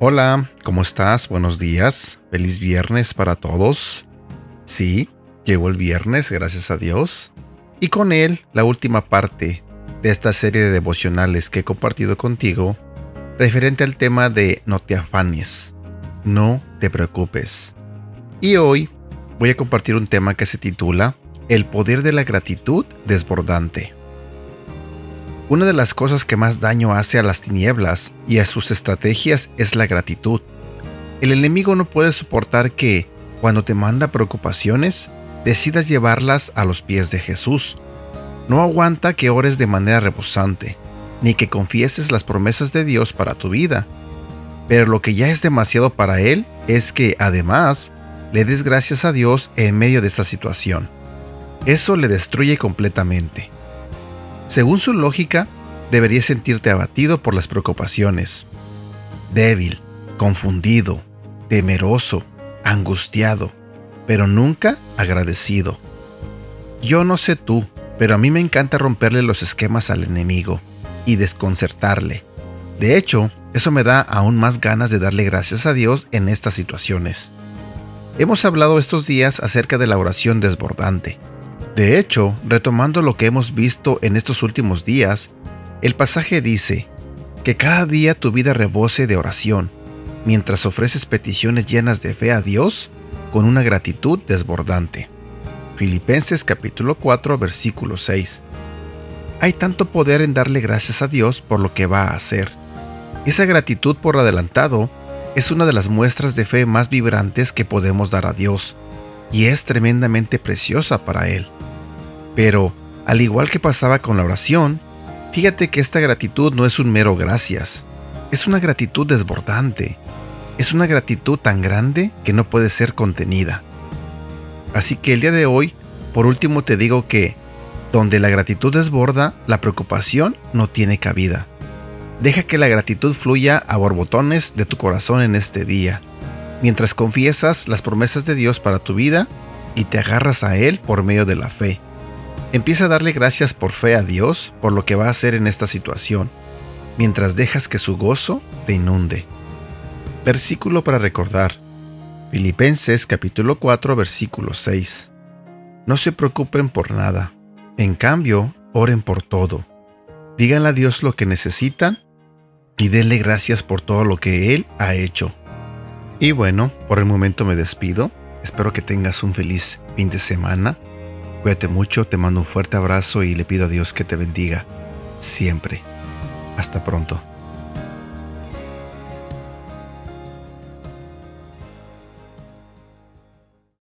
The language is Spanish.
Hola, ¿cómo estás? Buenos días. Feliz viernes para todos. Sí, llegó el viernes, gracias a Dios. Y con él, la última parte de esta serie de devocionales que he compartido contigo, referente al tema de no te afanes, no te preocupes. Y hoy voy a compartir un tema que se titula El poder de la gratitud desbordante. Una de las cosas que más daño hace a las tinieblas y a sus estrategias es la gratitud. El enemigo no puede soportar que, cuando te manda preocupaciones, decidas llevarlas a los pies de Jesús. No aguanta que ores de manera rebosante, ni que confieses las promesas de Dios para tu vida. Pero lo que ya es demasiado para Él es que, además, le des gracias a Dios en medio de esta situación. Eso le destruye completamente. Según su lógica, deberías sentirte abatido por las preocupaciones, débil, confundido, temeroso, angustiado, pero nunca agradecido. Yo no sé tú, pero a mí me encanta romperle los esquemas al enemigo y desconcertarle. De hecho, eso me da aún más ganas de darle gracias a Dios en estas situaciones. Hemos hablado estos días acerca de la oración desbordante, de hecho, retomando lo que hemos visto en estos últimos días, el pasaje dice, que cada día tu vida rebose de oración, mientras ofreces peticiones llenas de fe a Dios con una gratitud desbordante. Filipenses capítulo 4 versículo 6. Hay tanto poder en darle gracias a Dios por lo que va a hacer. Esa gratitud por adelantado es una de las muestras de fe más vibrantes que podemos dar a Dios, y es tremendamente preciosa para Él. Pero, al igual que pasaba con la oración, fíjate que esta gratitud no es un mero gracias, es una gratitud desbordante, es una gratitud tan grande que no puede ser contenida. Así que el día de hoy, por último te digo que, donde la gratitud desborda, la preocupación no tiene cabida. Deja que la gratitud fluya a borbotones de tu corazón en este día, mientras confiesas las promesas de Dios para tu vida y te agarras a Él por medio de la fe. Empieza a darle gracias por fe a Dios por lo que va a hacer en esta situación, mientras dejas que su gozo te inunde. Versículo para recordar. Filipenses capítulo 4 versículo 6. No se preocupen por nada. En cambio, oren por todo. Díganle a Dios lo que necesitan y denle gracias por todo lo que Él ha hecho. Y bueno, por el momento me despido. Espero que tengas un feliz fin de semana Cuídate mucho, te mando un fuerte abrazo y le pido a Dios que te bendiga siempre. Hasta pronto.